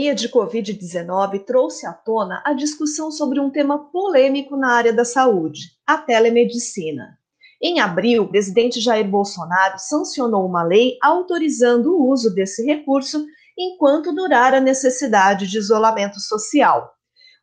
Pandemia de Covid-19 trouxe à tona a discussão sobre um tema polêmico na área da saúde, a telemedicina. Em abril, o presidente Jair Bolsonaro sancionou uma lei autorizando o uso desse recurso enquanto durar a necessidade de isolamento social.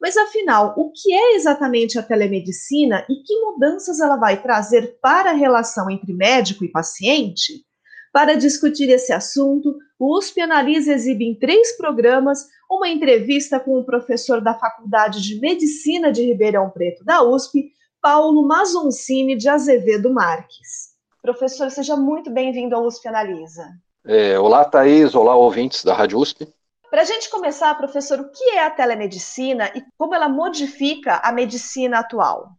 Mas afinal, o que é exatamente a telemedicina e que mudanças ela vai trazer para a relação entre médico e paciente? Para discutir esse assunto, o USP Analisa exibe em três programas uma entrevista com o professor da Faculdade de Medicina de Ribeirão Preto da USP, Paulo Mazoncini de Azevedo Marques. Professor, seja muito bem-vindo ao USP Analisa. É, olá, Thaís. Olá, ouvintes da Rádio USP. Para a gente começar, professor, o que é a telemedicina e como ela modifica a medicina atual?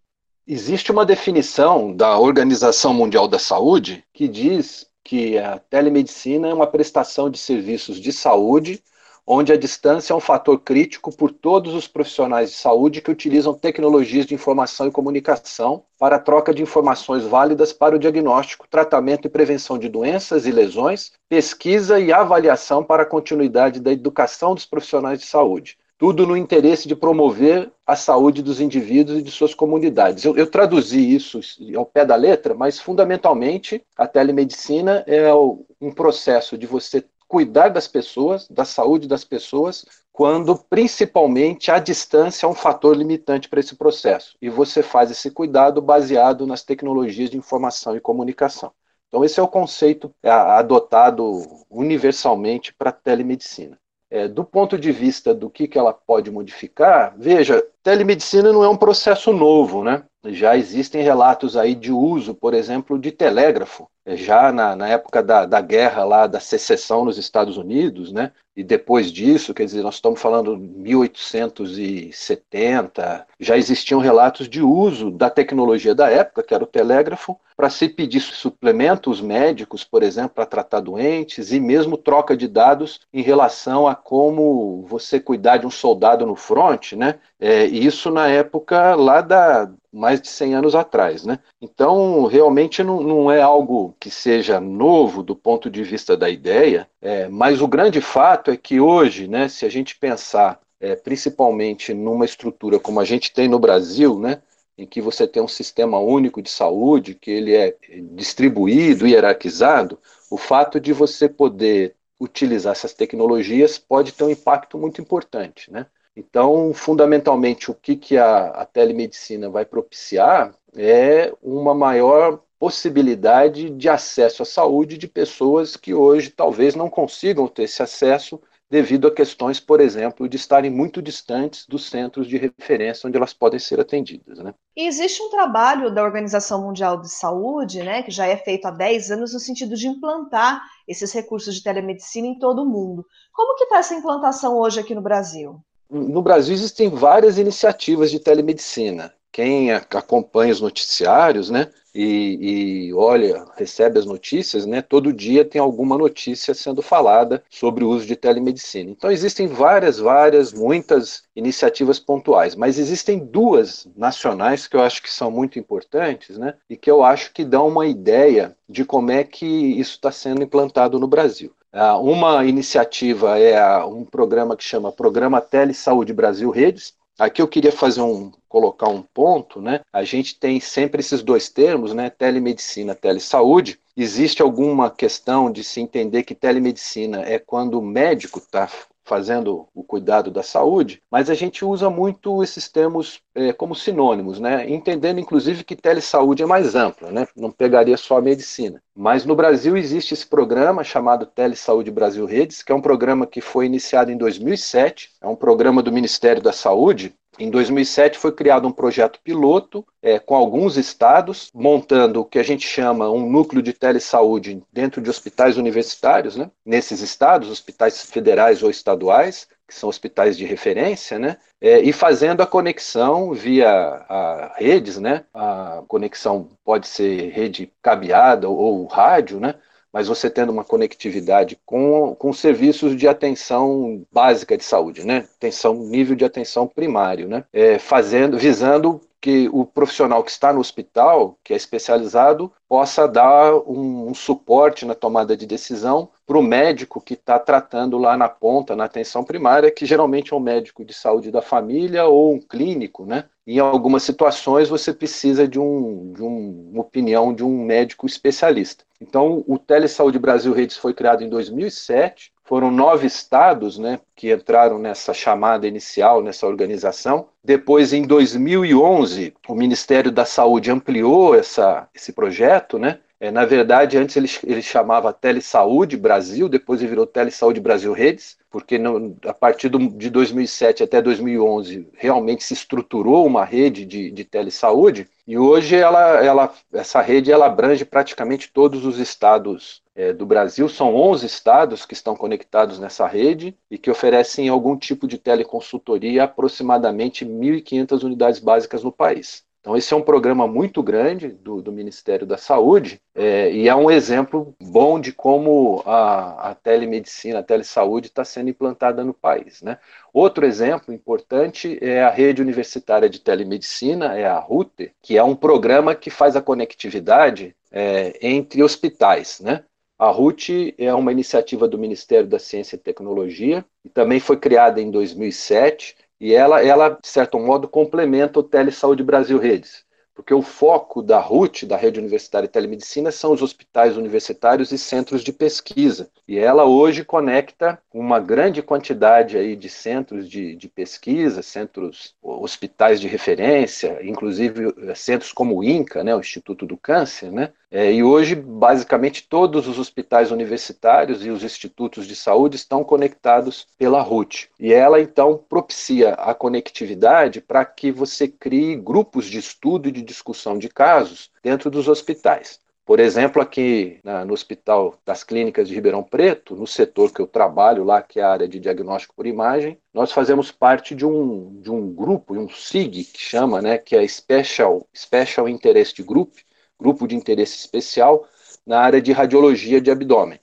Existe uma definição da Organização Mundial da Saúde que diz que a telemedicina é uma prestação de serviços de saúde, onde a distância é um fator crítico por todos os profissionais de saúde que utilizam tecnologias de informação e comunicação para a troca de informações válidas para o diagnóstico, tratamento e prevenção de doenças e lesões, pesquisa e avaliação para a continuidade da educação dos profissionais de saúde tudo no interesse de promover a saúde dos indivíduos e de suas comunidades. Eu, eu, traduzi isso ao pé da letra, mas fundamentalmente a telemedicina é um processo de você cuidar das pessoas, da saúde das pessoas, quando principalmente a distância é um fator limitante para esse processo. E você faz esse cuidado baseado nas tecnologias de informação e comunicação. Então, esse é o conceito é, adotado universalmente para a telemedicina. É, do ponto de vista do que, que ela pode modificar, veja, telemedicina não é um processo novo, né? Já existem relatos aí de uso, por exemplo, de telégrafo, já na, na época da, da guerra lá da secessão nos Estados Unidos, né? E depois disso, quer dizer, nós estamos falando 1870, já existiam relatos de uso da tecnologia da época, que era o telégrafo, para se pedir suplementos médicos, por exemplo, para tratar doentes, e mesmo troca de dados em relação a como você cuidar de um soldado no front, né? É, isso na época lá da mais de 100 anos atrás, né? Então, realmente não, não é algo que seja novo do ponto de vista da ideia, é, mas o grande fato é que hoje, né, se a gente pensar é, principalmente numa estrutura como a gente tem no Brasil, né, em que você tem um sistema único de saúde, que ele é distribuído, hierarquizado, o fato de você poder utilizar essas tecnologias pode ter um impacto muito importante, né? Então, fundamentalmente, o que, que a, a telemedicina vai propiciar é uma maior possibilidade de acesso à saúde de pessoas que hoje talvez não consigam ter esse acesso devido a questões, por exemplo, de estarem muito distantes dos centros de referência onde elas podem ser atendidas. Né? E existe um trabalho da Organização Mundial de Saúde, né, que já é feito há 10 anos, no sentido de implantar esses recursos de telemedicina em todo o mundo. Como que está essa implantação hoje aqui no Brasil? No Brasil existem várias iniciativas de telemedicina. Quem acompanha os noticiários, né, e, e, olha, recebe as notícias, né? Todo dia tem alguma notícia sendo falada sobre o uso de telemedicina. Então existem várias, várias, muitas iniciativas pontuais, mas existem duas nacionais que eu acho que são muito importantes, né? E que eu acho que dão uma ideia de como é que isso está sendo implantado no Brasil. Ah, uma iniciativa é um programa que chama Programa Telesaúde Brasil Redes. Aqui eu queria fazer um colocar um ponto, né? A gente tem sempre esses dois termos, né? Telemedicina, telesaúde. Existe alguma questão de se entender que telemedicina é quando o médico está fazendo o cuidado da saúde, mas a gente usa muito esses termos é, como sinônimos, né? entendendo inclusive que telesaúde é mais ampla, né? não pegaria só a medicina. Mas no Brasil existe esse programa chamado Telesaúde Brasil Redes, que é um programa que foi iniciado em 2007, é um programa do Ministério da Saúde, em 2007 foi criado um projeto piloto é, com alguns estados, montando o que a gente chama um núcleo de telesaúde dentro de hospitais universitários, né? nesses estados, hospitais federais ou estaduais, que são hospitais de referência, né? É, e fazendo a conexão via a redes, né? A conexão pode ser rede cabeada ou, ou rádio, né? Mas você tendo uma conectividade com, com serviços de atenção básica de saúde, né? Atenção, nível de atenção primário, né? É, fazendo, visando que o profissional que está no hospital, que é especializado, possa dar um, um suporte na tomada de decisão para o médico que está tratando lá na ponta, na atenção primária, que geralmente é um médico de saúde da família ou um clínico, né? Em algumas situações você precisa de, um, de um, uma opinião de um médico especialista. Então, o Telesaúde Brasil Redes foi criado em 2007 foram nove estados né, que entraram nessa chamada inicial, nessa organização. Depois, em 2011, o Ministério da Saúde ampliou essa, esse projeto, né, é, na verdade, antes ele, ele chamava Telesaúde Brasil, depois ele virou Telesaúde Brasil Redes, porque no, a partir do, de 2007 até 2011 realmente se estruturou uma rede de, de telesaúde e hoje ela, ela, essa rede ela abrange praticamente todos os estados é, do Brasil. São 11 estados que estão conectados nessa rede e que oferecem algum tipo de teleconsultoria a aproximadamente 1.500 unidades básicas no país. Então, esse é um programa muito grande do, do Ministério da Saúde é, e é um exemplo bom de como a, a telemedicina, a telesaúde está sendo implantada no país. Né? Outro exemplo importante é a Rede Universitária de Telemedicina, é a RUTE, que é um programa que faz a conectividade é, entre hospitais. Né? A RUT é uma iniciativa do Ministério da Ciência e Tecnologia e também foi criada em 2007 e ela, ela de certo modo, complementa o Telesaúde Brasil Redes, porque o foco da RUT, da Rede Universitária de Telemedicina, são os hospitais universitários e centros de pesquisa. E ela hoje conecta uma grande quantidade aí de centros de, de pesquisa, centros, hospitais de referência, inclusive eh, centros como o INCA, né, o Instituto do Câncer, né, é, e hoje, basicamente, todos os hospitais universitários e os institutos de saúde estão conectados pela RUT. E ela, então, propicia a conectividade para que você crie grupos de estudo e de discussão de casos dentro dos hospitais. Por exemplo, aqui na, no Hospital das Clínicas de Ribeirão Preto, no setor que eu trabalho lá, que é a área de diagnóstico por imagem, nós fazemos parte de um, de um grupo, um SIG, que chama, né, que é Special, Special Interest Group, grupo de interesse especial na área de radiologia de abdômen.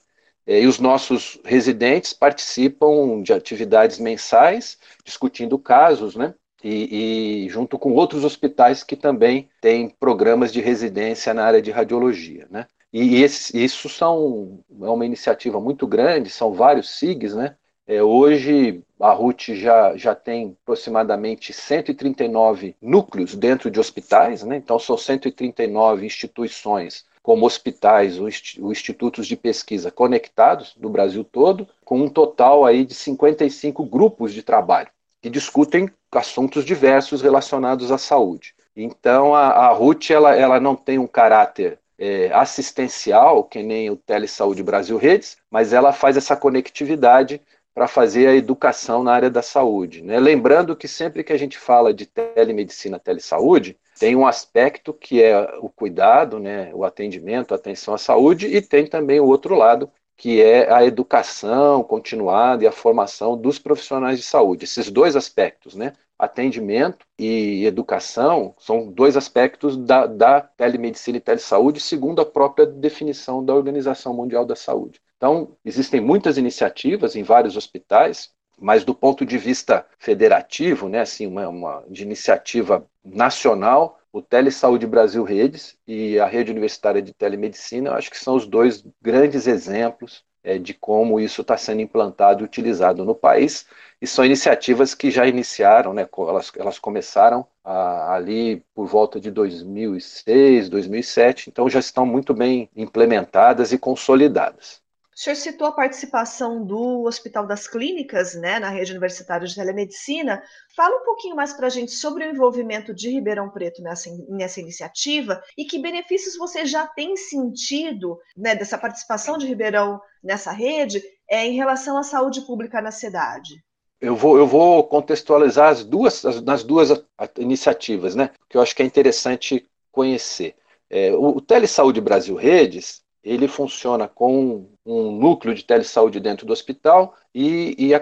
É, e os nossos residentes participam de atividades mensais, discutindo casos, né? E, e, junto com outros hospitais que também têm programas de residência na área de radiologia, né? E esse, isso são, é uma iniciativa muito grande, são vários SIGs, né? É, hoje a RUT já, já tem aproximadamente 139 núcleos dentro de hospitais, né? então são 139 instituições, como hospitais ou institutos de pesquisa conectados do Brasil todo, com um total aí de 55 grupos de trabalho que discutem assuntos diversos relacionados à saúde. Então a, a RUT ela, ela não tem um caráter é, assistencial, que nem o Telesaúde Brasil Redes, mas ela faz essa conectividade para fazer a educação na área da saúde. Né? Lembrando que sempre que a gente fala de telemedicina, telesaúde, tem um aspecto que é o cuidado, né, o atendimento, a atenção à saúde, e tem também o outro lado, que é a educação continuada e a formação dos profissionais de saúde. Esses dois aspectos, né, atendimento e educação, são dois aspectos da, da telemedicina e telesaúde, segundo a própria definição da Organização Mundial da Saúde. Então, existem muitas iniciativas em vários hospitais, mas do ponto de vista federativo, né, assim, uma, uma de iniciativa nacional, o Telesaúde Brasil Redes e a Rede Universitária de Telemedicina, acho que são os dois grandes exemplos é, de como isso está sendo implantado e utilizado no país, e são iniciativas que já iniciaram, né, elas, elas começaram a, ali por volta de 2006, 2007, então já estão muito bem implementadas e consolidadas. O senhor citou a participação do Hospital das Clínicas, né, na rede universitária de telemedicina. Fala um pouquinho mais para a gente sobre o envolvimento de Ribeirão Preto nessa, nessa iniciativa e que benefícios você já tem sentido né, dessa participação de Ribeirão nessa rede é, em relação à saúde pública na cidade. Eu vou, eu vou contextualizar as duas, as, nas duas iniciativas, né? Que eu acho que é interessante conhecer. É, o, o Telesaúde Brasil Redes ele funciona com um núcleo de telesaúde dentro do hospital e, e a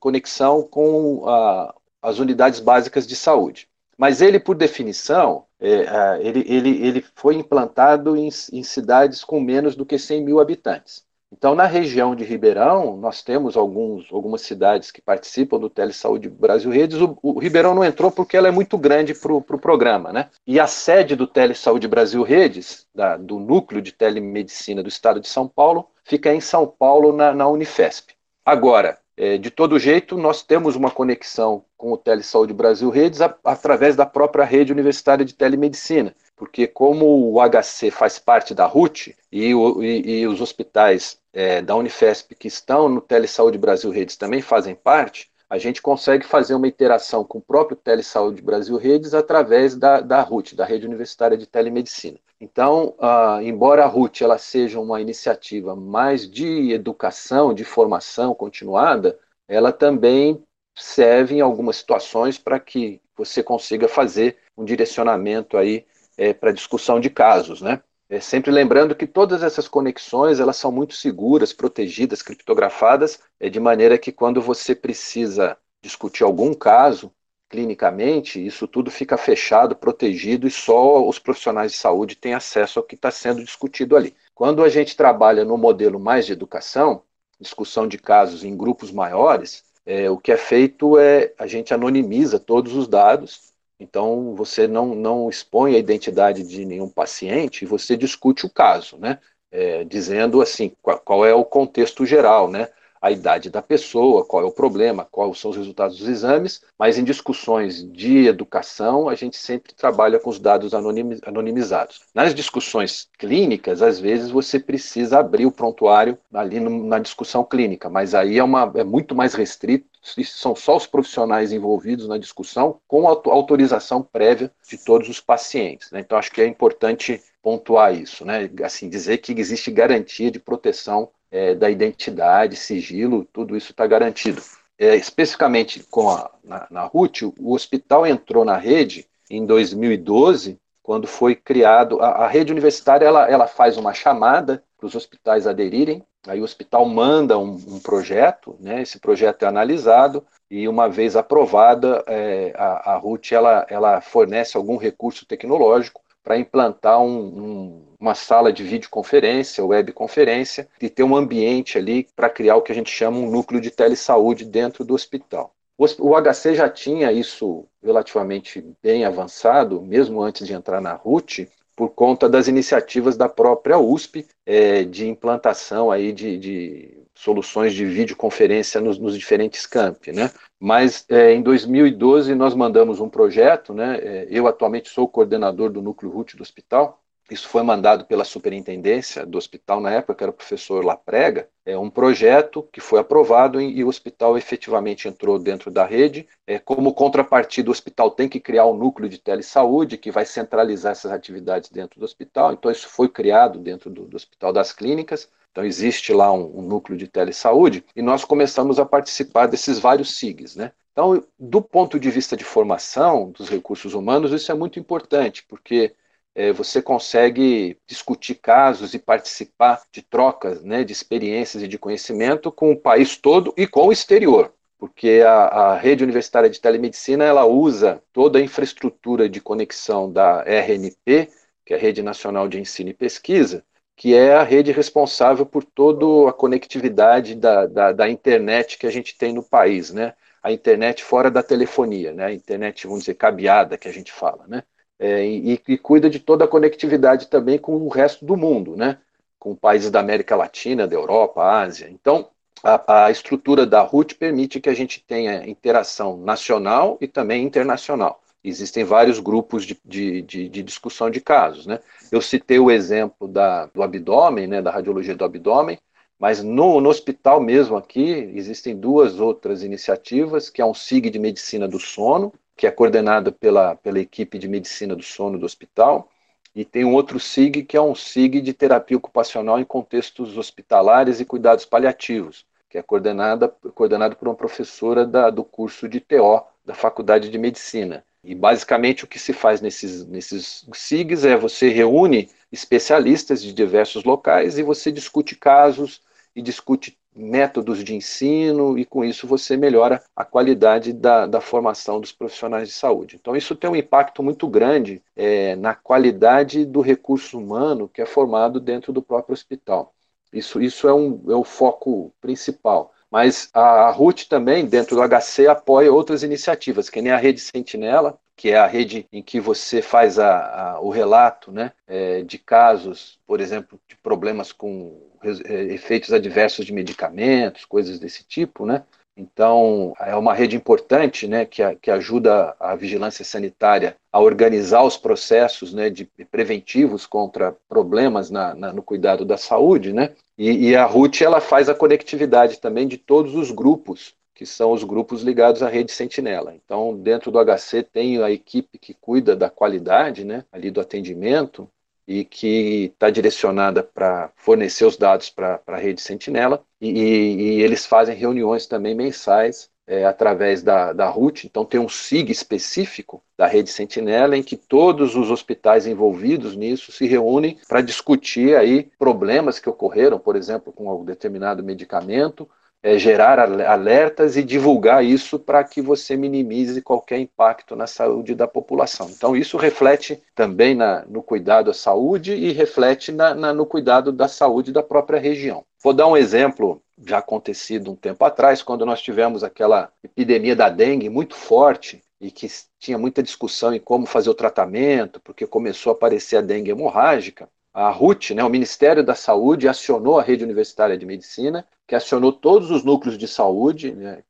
conexão com a, as unidades básicas de saúde. Mas ele, por definição, é, ele, ele, ele foi implantado em, em cidades com menos do que 100 mil habitantes. Então, na região de Ribeirão, nós temos alguns, algumas cidades que participam do Telesaúde Brasil Redes. O, o Ribeirão não entrou porque ela é muito grande para o pro programa, né? E a sede do Telesaúde Brasil Redes, da, do núcleo de telemedicina do estado de São Paulo, fica em São Paulo, na, na Unifesp. Agora, é, de todo jeito, nós temos uma conexão com o Telesaúde Brasil Redes a, através da própria rede universitária de telemedicina porque como o HC faz parte da RUT e, e, e os hospitais é, da Unifesp que estão no Telesaúde Brasil Redes também fazem parte, a gente consegue fazer uma interação com o próprio Telesaúde Brasil Redes através da, da RUT, da Rede Universitária de Telemedicina. Então, uh, embora a RUT ela seja uma iniciativa mais de educação, de formação continuada, ela também serve em algumas situações para que você consiga fazer um direcionamento aí é, para discussão de casos, né? É, sempre lembrando que todas essas conexões elas são muito seguras, protegidas, criptografadas, é, de maneira que quando você precisa discutir algum caso clinicamente, isso tudo fica fechado, protegido e só os profissionais de saúde têm acesso ao que está sendo discutido ali. Quando a gente trabalha no modelo mais de educação, discussão de casos em grupos maiores, é, o que é feito é a gente anonimiza todos os dados então, você não, não expõe a identidade de nenhum paciente, você discute o caso, né? É, dizendo assim, qual, qual, é o contexto geral, né? A idade da pessoa, qual é o problema, quais são os resultados dos exames, mas em discussões de educação, a gente sempre trabalha com os dados anonimizados. Nas discussões clínicas, às vezes você precisa abrir o prontuário ali no, na discussão clínica, mas aí é, uma, é muito mais restrito são só os profissionais envolvidos na discussão, com autorização prévia de todos os pacientes. Né? Então, acho que é importante pontuar isso, né? assim, dizer que existe garantia de proteção é, da identidade, sigilo, tudo isso está garantido. É, especificamente com a, na, na RUT, o hospital entrou na rede em 2012, quando foi criado, a, a rede universitária ela, ela faz uma chamada para os hospitais aderirem Aí o hospital manda um, um, projeto, né? esse projeto é analisado e uma vez aprovada, é, a, a RUT ela, ela fornece algum recurso tecnológico para implantar um, um, uma sala de videoconferência, webconferência, e ter um ambiente ali para criar o que a gente chama um núcleo de telesaúde dentro do hospital. O, HC já tinha isso relativamente bem avançado, mesmo antes de entrar na RUT, por conta das iniciativas da própria USP é, de implantação aí de, de, soluções de videoconferência nos, nos diferentes campi, né? Mas é, em 2012 nós mandamos um projeto, né? É, eu atualmente sou coordenador do núcleo RUT do hospital isso foi mandado pela superintendência do hospital na época, que era o professor Laprega, é um projeto que foi aprovado e, o hospital efetivamente entrou dentro da rede. É, como contrapartida, o hospital tem que criar um núcleo de telesaúde que vai centralizar essas atividades dentro do hospital. Então, isso foi criado dentro do, do Hospital das Clínicas. Então, existe lá um, um núcleo de telesaúde e nós começamos a participar desses vários SIGs, né? Então, do ponto de vista de formação dos recursos humanos, isso é muito importante, porque é, você consegue discutir casos e participar de trocas né, de experiências e de conhecimento com o país todo e com o exterior. Porque a, a rede universitária de telemedicina ela usa toda a infraestrutura de conexão da RNP, que é a Rede Nacional de Ensino e Pesquisa, que é a rede responsável por toda a conectividade da, da, da, internet que a gente tem no país, né? A internet fora da telefonia, né? A internet, vamos dizer, cabeada que a gente fala, né? É, e, e, cuida de toda a conectividade também com o resto do mundo, né? com países da América Latina, da Europa, Ásia. Então, a, a estrutura da RUT permite que a gente tenha interação nacional e também internacional. Existem vários grupos de, de, de, de discussão de casos. Né? Eu citei o exemplo da, do abdômen, né, da radiologia do abdômen, mas no, no, hospital mesmo aqui existem duas outras iniciativas, que é um SIG de medicina do sono, que é coordenada pela, pela equipe de medicina do sono do hospital, e tem um outro SIG, que é um SIG de terapia ocupacional em contextos hospitalares e cuidados paliativos, que é coordenada, coordenado por uma professora da, do curso de TO da Faculdade de Medicina. E basicamente o que se faz nesses, nesses SIGs é você reúne especialistas de diversos locais e você discute casos e discute métodos de ensino e com isso você melhora a qualidade da, da formação dos profissionais de saúde. Então isso tem um impacto muito grande é, na qualidade do recurso humano que é formado dentro do próprio hospital. Isso, isso é, um, é o foco principal. Mas a, RUT também, dentro do HC, apoia outras iniciativas, que nem a Rede Sentinela, que é a rede em que você faz a, a, o relato né, é, de casos, por exemplo, de problemas com efeitos adversos de medicamentos, coisas desse tipo, né? Então, é uma rede importante né, que, que ajuda a vigilância sanitária a organizar os processos né, de preventivos contra problemas na, na, no cuidado da saúde. Né? E, e a RUT ela faz a conectividade também de todos os grupos que são os grupos ligados à rede Sentinela. Então, dentro do HC tem a equipe que cuida da qualidade, né, ali do atendimento, e que está direcionada para fornecer os dados para a rede Sentinela, e, e, eles fazem reuniões também mensais é, através da, da RUT, então tem um SIG específico da rede Sentinela em que todos os hospitais envolvidos nisso se reúnem para discutir aí problemas que ocorreram, por exemplo, com algum determinado medicamento, é, gerar alertas e divulgar isso para que você minimize qualquer impacto na saúde da população. Então, isso reflete também na, no cuidado à saúde e reflete na, na, no cuidado da saúde da própria região. Vou dar um exemplo já acontecido um tempo atrás, quando nós tivemos aquela epidemia da dengue muito forte e que tinha muita discussão em como fazer o tratamento, porque começou a aparecer a dengue hemorrágica a RUT, né, o Ministério da Saúde, acionou a Rede Universitária de Medicina, que acionou todos os núcleos de saúde, né,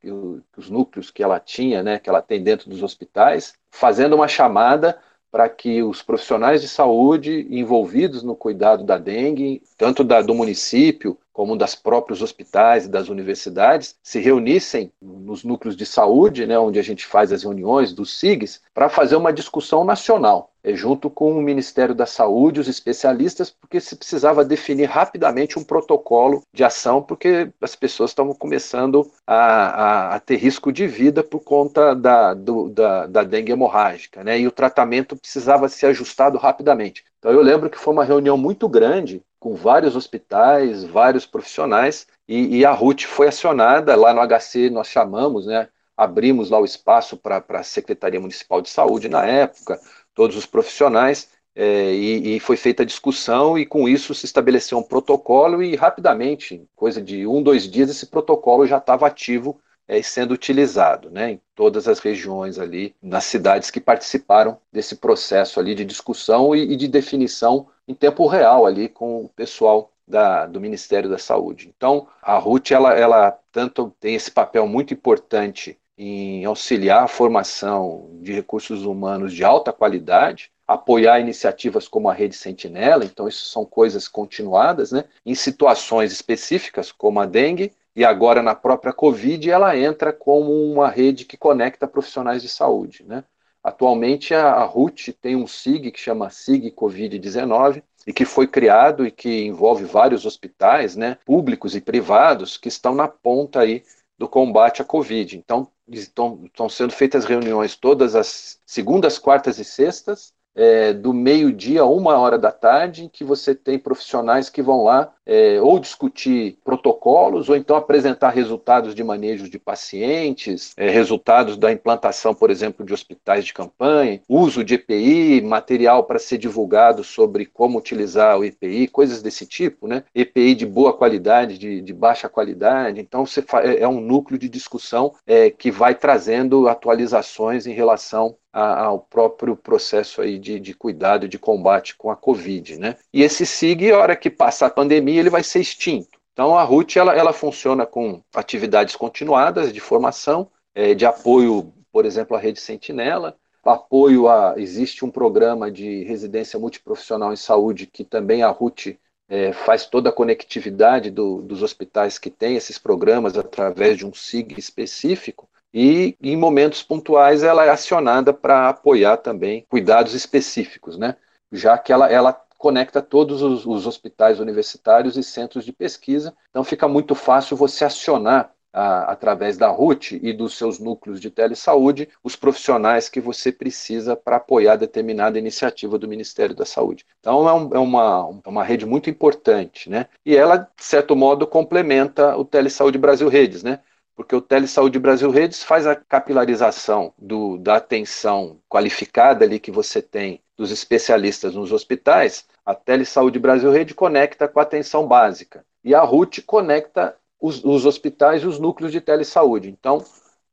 os núcleos que ela tinha, né, que ela tem dentro dos hospitais, fazendo uma chamada para que os profissionais de saúde envolvidos no cuidado da dengue, tanto da, do município como das próprios hospitais e das universidades, se reunissem nos núcleos de saúde, né, onde a gente faz as reuniões dos SIGs, para fazer uma discussão nacional, junto com o Ministério da Saúde, os especialistas, porque se precisava definir rapidamente um protocolo de ação, porque as pessoas estavam começando a, a, a ter risco de vida por conta da, do, da, da dengue hemorrágica, né, e o tratamento precisava ser ajustado rapidamente. Então eu lembro que foi uma reunião muito grande com vários hospitais, vários profissionais, e, e, a RUT foi acionada, lá no HC nós chamamos, né, abrimos lá o espaço para a Secretaria Municipal de Saúde na época, todos os profissionais, é, e, e, foi feita a discussão, e com isso se estabeleceu um protocolo, e rapidamente, coisa de um, dois dias, esse protocolo já estava ativo é, sendo utilizado né, em todas as regiões ali, nas cidades que participaram desse processo ali de discussão e, e de definição em tempo real ali com o pessoal da, do Ministério da Saúde. Então, a RUT, ela, ela tanto tem esse papel muito importante em auxiliar a formação de recursos humanos de alta qualidade, apoiar iniciativas como a Rede Sentinela, então isso são coisas continuadas, né? Em situações específicas, como a dengue, e agora na própria Covid, ela entra como uma rede que conecta profissionais de saúde, né? Atualmente, a, a RUT tem um SIG que chama SIG Covid-19 e que foi criado e que envolve vários hospitais, né, públicos e privados, que estão na ponta aí do combate à Covid. Então, estão, sendo feitas reuniões todas as segundas, quartas e sextas, é, do meio-dia a uma hora da tarde, em que você tem profissionais que vão lá é, ou discutir protocolos, ou então apresentar resultados de manejo de pacientes, é, resultados da implantação, por exemplo, de hospitais de campanha, uso de EPI, material para ser divulgado sobre como utilizar o EPI, coisas desse tipo, né? EPI de boa qualidade, de, de baixa qualidade. Então, é, é um núcleo de discussão é, que vai trazendo atualizações em relação ao próprio processo aí de, de cuidado, de combate com a Covid, né? E esse SIG, a hora que passar a pandemia, ele vai ser extinto. Então, a RUT, ela, ela funciona com atividades continuadas de formação, é, de apoio, por exemplo, à Rede Sentinela, apoio a, existe um programa de residência multiprofissional em saúde que também a RUT é, faz toda a conectividade do, dos hospitais que têm esses programas através de um SIG específico, e em momentos pontuais ela é acionada para apoiar também cuidados específicos, né? já que ela, ela conecta todos os, os, hospitais universitários e centros de pesquisa, então fica muito fácil você acionar a, através da RUT e dos seus núcleos de telesaúde, os profissionais que você precisa para apoiar determinada iniciativa do Ministério da Saúde. Então, é, um, é, uma, é uma rede muito importante, né? E ela, de certo modo, complementa o Telesaúde Brasil Redes, né? Porque o Telesaúde Brasil Redes faz a capilarização do, da atenção qualificada ali que você tem dos especialistas nos hospitais, a Telesaúde Brasil Rede conecta com a atenção básica e a RUT conecta os, os hospitais e os núcleos de telesaúde. Então,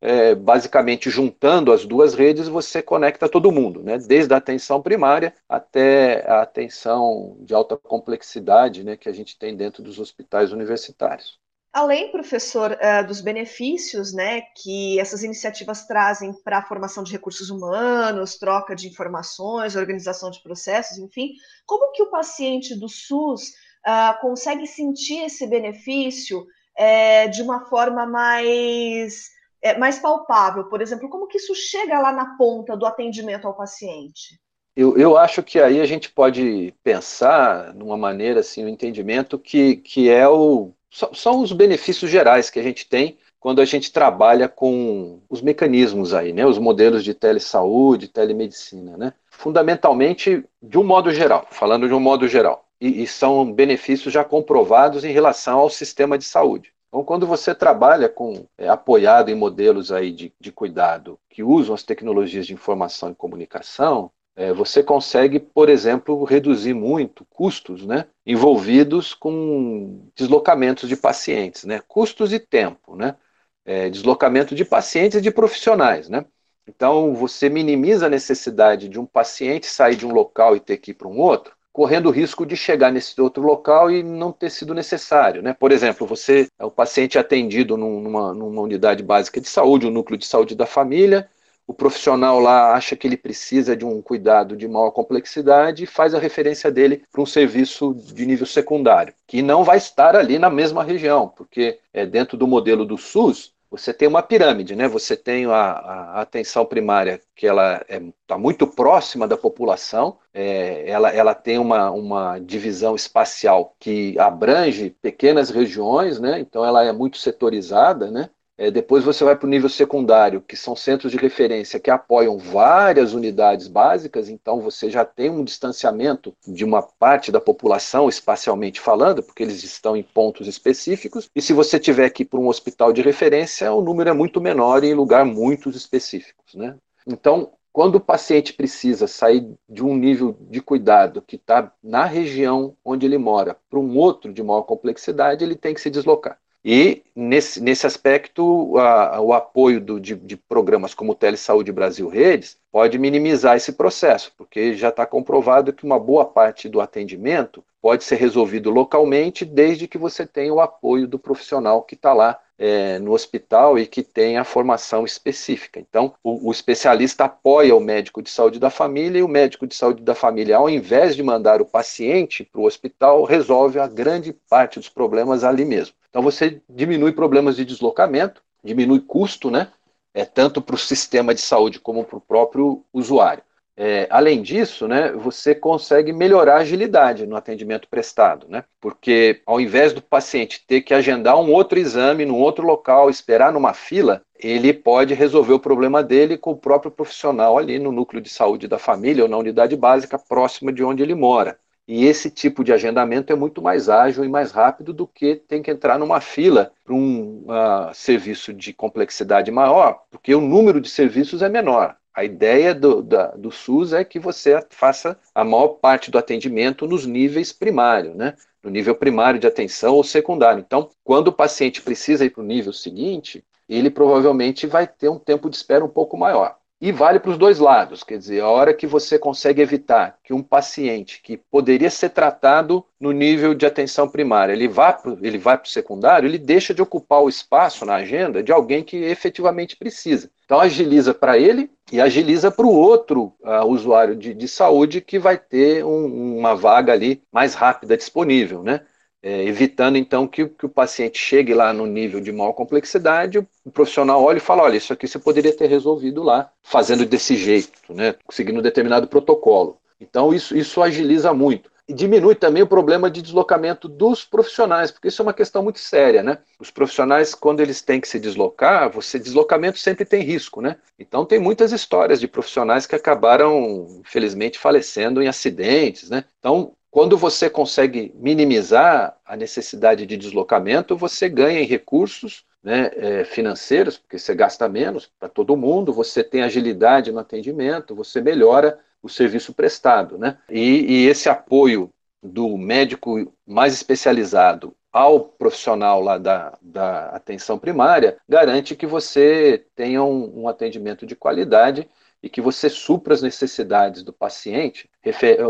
é, basicamente juntando as duas redes, você conecta todo mundo, né? desde a atenção primária até a atenção de alta complexidade né, que a gente tem dentro dos hospitais universitários. Além, professor, uh, dos benefícios né, que essas iniciativas trazem para a formação de recursos humanos, troca de informações, organização de processos, enfim, como que o paciente do SUS uh, consegue sentir esse benefício é, de uma forma mais, é, mais palpável? Por exemplo, como que isso chega lá na ponta do atendimento ao paciente? Eu, eu acho que aí a gente pode pensar numa maneira, assim, o um entendimento que, que é o são os benefícios gerais que a gente tem quando a gente trabalha com os mecanismos aí, né, os modelos de telesaúde, telemedicina, né, fundamentalmente de um modo geral, falando de um modo geral, e, e são benefícios já comprovados em relação ao sistema de saúde. Então, quando você trabalha com é, apoiado em modelos aí de, de cuidado que usam as tecnologias de informação e comunicação, é, você consegue, por exemplo, reduzir muito custos né, envolvidos com deslocamentos de pacientes, né, custos e tempo, né, é, deslocamento de pacientes e de profissionais. Né. Então, você minimiza a necessidade de um paciente sair de um local e ter que ir para um outro, correndo o risco de chegar nesse outro local e não ter sido necessário. Né? Por exemplo, você é o paciente atendido numa, numa unidade básica de saúde, um núcleo de saúde da família, o profissional lá acha que ele precisa de um cuidado de maior complexidade e faz a referência dele para um serviço de nível secundário, que não vai estar ali na mesma região, porque é dentro do modelo do SUS, você tem uma pirâmide, né? Você tem a, a atenção primária que ela está é, tá muito próxima da população, é, ela, ela tem uma, uma divisão espacial que abrange pequenas regiões, né? Então ela é muito setorizada, né? É, depois você vai para o nível secundário, que são centros de referência que apoiam várias unidades básicas, então você já tem um distanciamento de uma parte da população, espacialmente falando, porque eles estão em pontos específicos, e se você tiver que ir para um hospital de referência, o número é muito menor em lugar muito específicos. Né? Então, quando o paciente precisa sair de um nível de cuidado que está na região onde ele mora para um outro de maior complexidade, ele tem que se deslocar. E, nesse, nesse aspecto, a, o apoio do, de, de, programas como o Telesaúde Brasil Redes pode minimizar esse processo, porque já está comprovado que uma boa parte do atendimento pode ser resolvido localmente, desde que você tenha o apoio do profissional que está lá é, no hospital e que tem a formação específica. Então, o, o, especialista apoia o médico de saúde da família e o médico de saúde da família, ao invés de mandar o paciente para o hospital, resolve a grande parte dos problemas ali mesmo. Então você diminui problemas de deslocamento, diminui custo, né? É, tanto para o sistema de saúde como para o próprio usuário. É, além disso, né, você consegue melhorar a agilidade no atendimento prestado, né? Porque ao invés do paciente ter que agendar um outro exame num outro local, esperar numa fila, ele pode resolver o problema dele com o próprio profissional ali no núcleo de saúde da família ou na unidade básica próxima de onde ele mora. E esse tipo de agendamento é muito mais ágil e mais rápido do que tem que entrar numa fila para um uh, serviço de complexidade maior, porque o número de serviços é menor. A ideia do, da, do SUS é que você faça a maior parte do atendimento nos níveis primários, né? no nível primário de atenção ou secundário. Então, quando o paciente precisa ir para o nível seguinte, ele provavelmente vai ter um tempo de espera um pouco maior. E vale para os dois lados, quer dizer, a hora que você consegue evitar que um paciente que poderia ser tratado no nível de atenção primária, ele vá ele para o secundário, ele deixa de ocupar o espaço na agenda de alguém que efetivamente precisa. Então agiliza para ele e agiliza para o outro uh, usuário de, de, saúde que vai ter um, uma vaga ali mais rápida disponível, né? é, evitando então que, que, o paciente chegue lá no nível de maior complexidade, o profissional olha e fala, olha, isso aqui você poderia ter resolvido lá, fazendo desse jeito, né, seguindo um determinado protocolo. Então isso, isso agiliza muito. Diminui também o problema de deslocamento dos profissionais, porque isso é uma questão muito séria, né? Os profissionais, quando eles têm que se deslocar, você deslocamento sempre tem risco, né? Então tem muitas histórias de profissionais que acabaram, infelizmente, falecendo em acidentes, né? Então, quando você consegue minimizar a necessidade de deslocamento, você ganha em recursos né, é, financeiros, porque você gasta menos para todo mundo, você tem agilidade no atendimento, você melhora o serviço prestado. Né? E, e esse apoio do médico mais especializado ao profissional lá da, da atenção primária garante que você tenha um, um atendimento de qualidade e que você supra as necessidades do paciente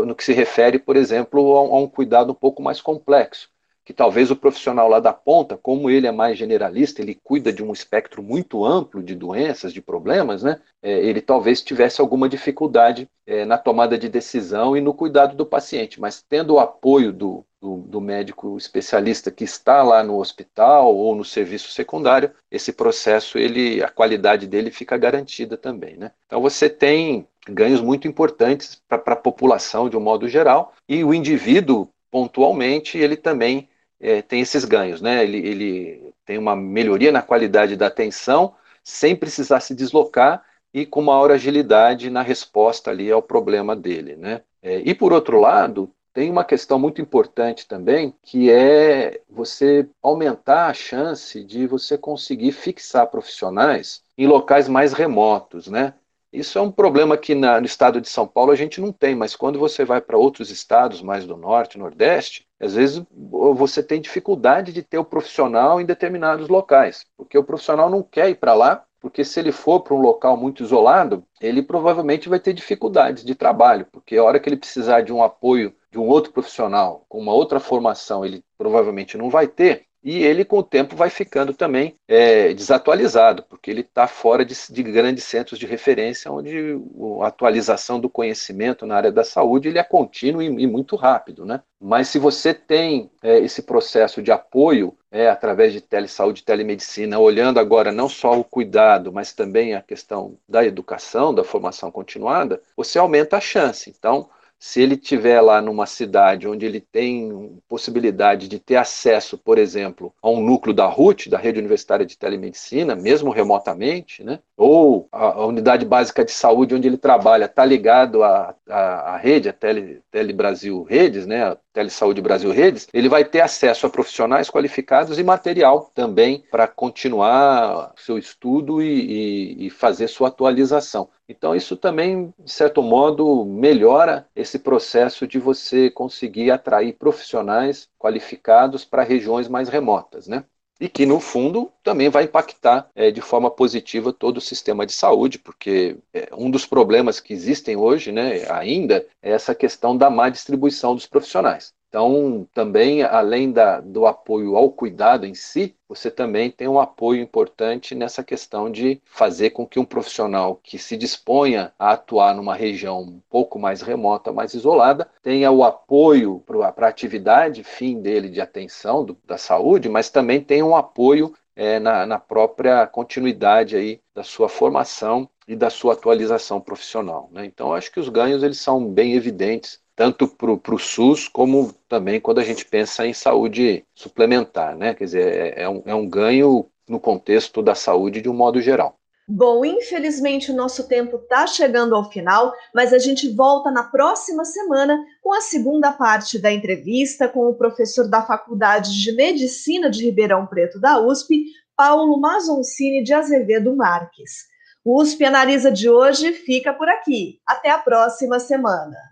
no que se refere, por exemplo, a um cuidado um pouco mais complexo que talvez o profissional lá da ponta, como ele é mais generalista, ele cuida de um espectro muito amplo de doenças, de problemas, né? É, ele talvez tivesse alguma dificuldade é, na tomada de decisão e no cuidado do paciente, mas tendo o apoio do, do, do, médico especialista que está lá no hospital ou no serviço secundário, esse processo, ele, a qualidade dele fica garantida também, né? Então você tem ganhos muito importantes para a população de um modo geral e o indivíduo pontualmente ele também é, tem esses ganhos, né? Ele, ele tem uma melhoria na qualidade da atenção, sem precisar se deslocar e com maior agilidade na resposta ali ao problema dele, né? É, e por outro lado, tem uma questão muito importante também, que é você aumentar a chance de você conseguir fixar profissionais em locais mais remotos, né? Isso é um problema que na, no estado de São Paulo a gente não tem, mas quando você vai para outros estados, mais do norte, nordeste, às vezes você tem dificuldade de ter o profissional em determinados locais, porque o profissional não quer ir para lá, porque se ele for para um local muito isolado, ele provavelmente vai ter dificuldades de trabalho, porque a hora que ele precisar de um apoio de um outro profissional com uma outra formação, ele provavelmente não vai ter, e ele com o tempo vai ficando também é, desatualizado, porque ele está fora de, de, grandes centros de referência, onde a atualização do conhecimento na área da saúde ele é contínuo e, e muito rápido. Né? Mas se você tem é, esse processo de apoio é, através de telesaúde telemedicina, olhando agora não só o cuidado, mas também a questão da educação, da formação continuada, você aumenta a chance. Então, se ele tiver lá numa cidade onde ele tem possibilidade de ter acesso, por exemplo, a um núcleo da RUT, da Rede Universitária de Telemedicina, mesmo remotamente, né? ou a, unidade básica de saúde onde ele trabalha está ligado à, à, à, rede, a Tele, Tele Brasil Redes, né? a Telesaúde Brasil Redes, ele vai ter acesso a profissionais qualificados e material também para continuar seu estudo e, e, e fazer sua atualização. Então, isso também, de certo modo, melhora esse processo de você conseguir atrair profissionais qualificados para regiões mais remotas, né? E que, no fundo, também vai impactar é, de forma positiva todo o sistema de saúde, porque é, um dos problemas que existem hoje, né, ainda, é essa questão da má distribuição dos profissionais. Então, também, além da, do apoio ao cuidado em si, você também tem um apoio importante nessa questão de fazer com que um profissional que se disponha a atuar numa região um pouco mais remota, mais isolada, tenha o apoio para a atividade fim dele de atenção do, da saúde, mas também tenha um apoio é, na, na própria continuidade aí da sua formação e da sua atualização profissional. Né? Então, acho que os ganhos eles são bem evidentes tanto para o SUS como também quando a gente pensa em saúde suplementar, né? Quer dizer, é, é, um, é um ganho no contexto da saúde de um modo geral. Bom, infelizmente o nosso tempo está chegando ao final, mas a gente volta na próxima semana com a segunda parte da entrevista com o professor da Faculdade de Medicina de Ribeirão Preto da USP, Paulo Mazoncini de Azevedo Marques. O USP Analisa de hoje fica por aqui. Até a próxima semana.